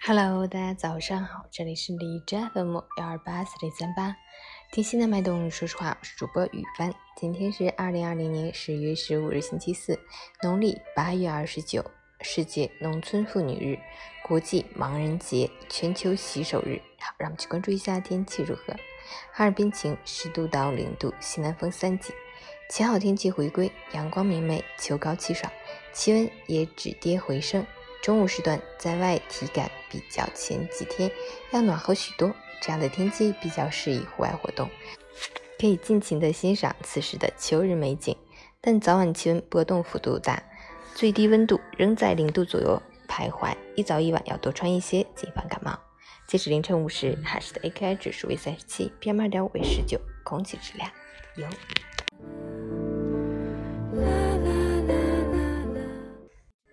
Hello，大家早上好，这里是李斋 FM 幺二八四零三八，听心的脉动，说实话，我是主播雨帆。今天是二零二零年十月十五日，星期四，农历八月二十九，世界农村妇女日，国际盲人节，全球洗手日。好，让我们去关注一下天气如何。哈尔滨晴，十度到零度，西南风三级，晴好天气回归，阳光明媚，秋高气爽，气温也止跌回升。中午时段在外体感比较前几天要暖和许多，这样的天气比较适宜户外活动，可以尽情的欣赏此时的秋日美景。但早晚气温波动幅度大，最低温度仍在零度左右徘徊，一早一晚要多穿一些，谨防感冒。截止凌晨五时，海市的 AQI 指数为三十七，PM 二点五为十九，空气质量优。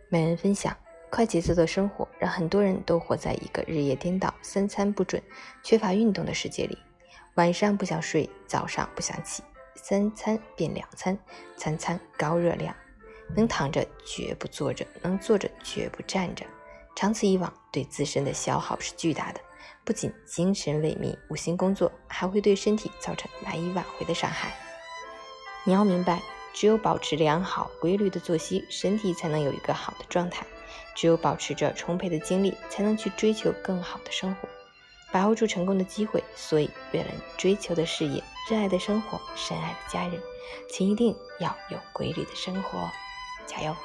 每人分享。快节奏的生活让很多人都活在一个日夜颠倒、三餐不准、缺乏运动的世界里。晚上不想睡，早上不想起，三餐变两餐，餐餐高热量。能躺着绝不坐着，能坐着绝不站着。长此以往，对自身的消耗是巨大的，不仅精神萎靡、无心工作，还会对身体造成难以挽回的伤害。你要明白，只有保持良好规律的作息，身体才能有一个好的状态。只有保持着充沛的精力，才能去追求更好的生活，把握住成功的机会。所以，为了你追求的事业、热爱的生活、深爱的家人，请一定要有规律的生活，加油！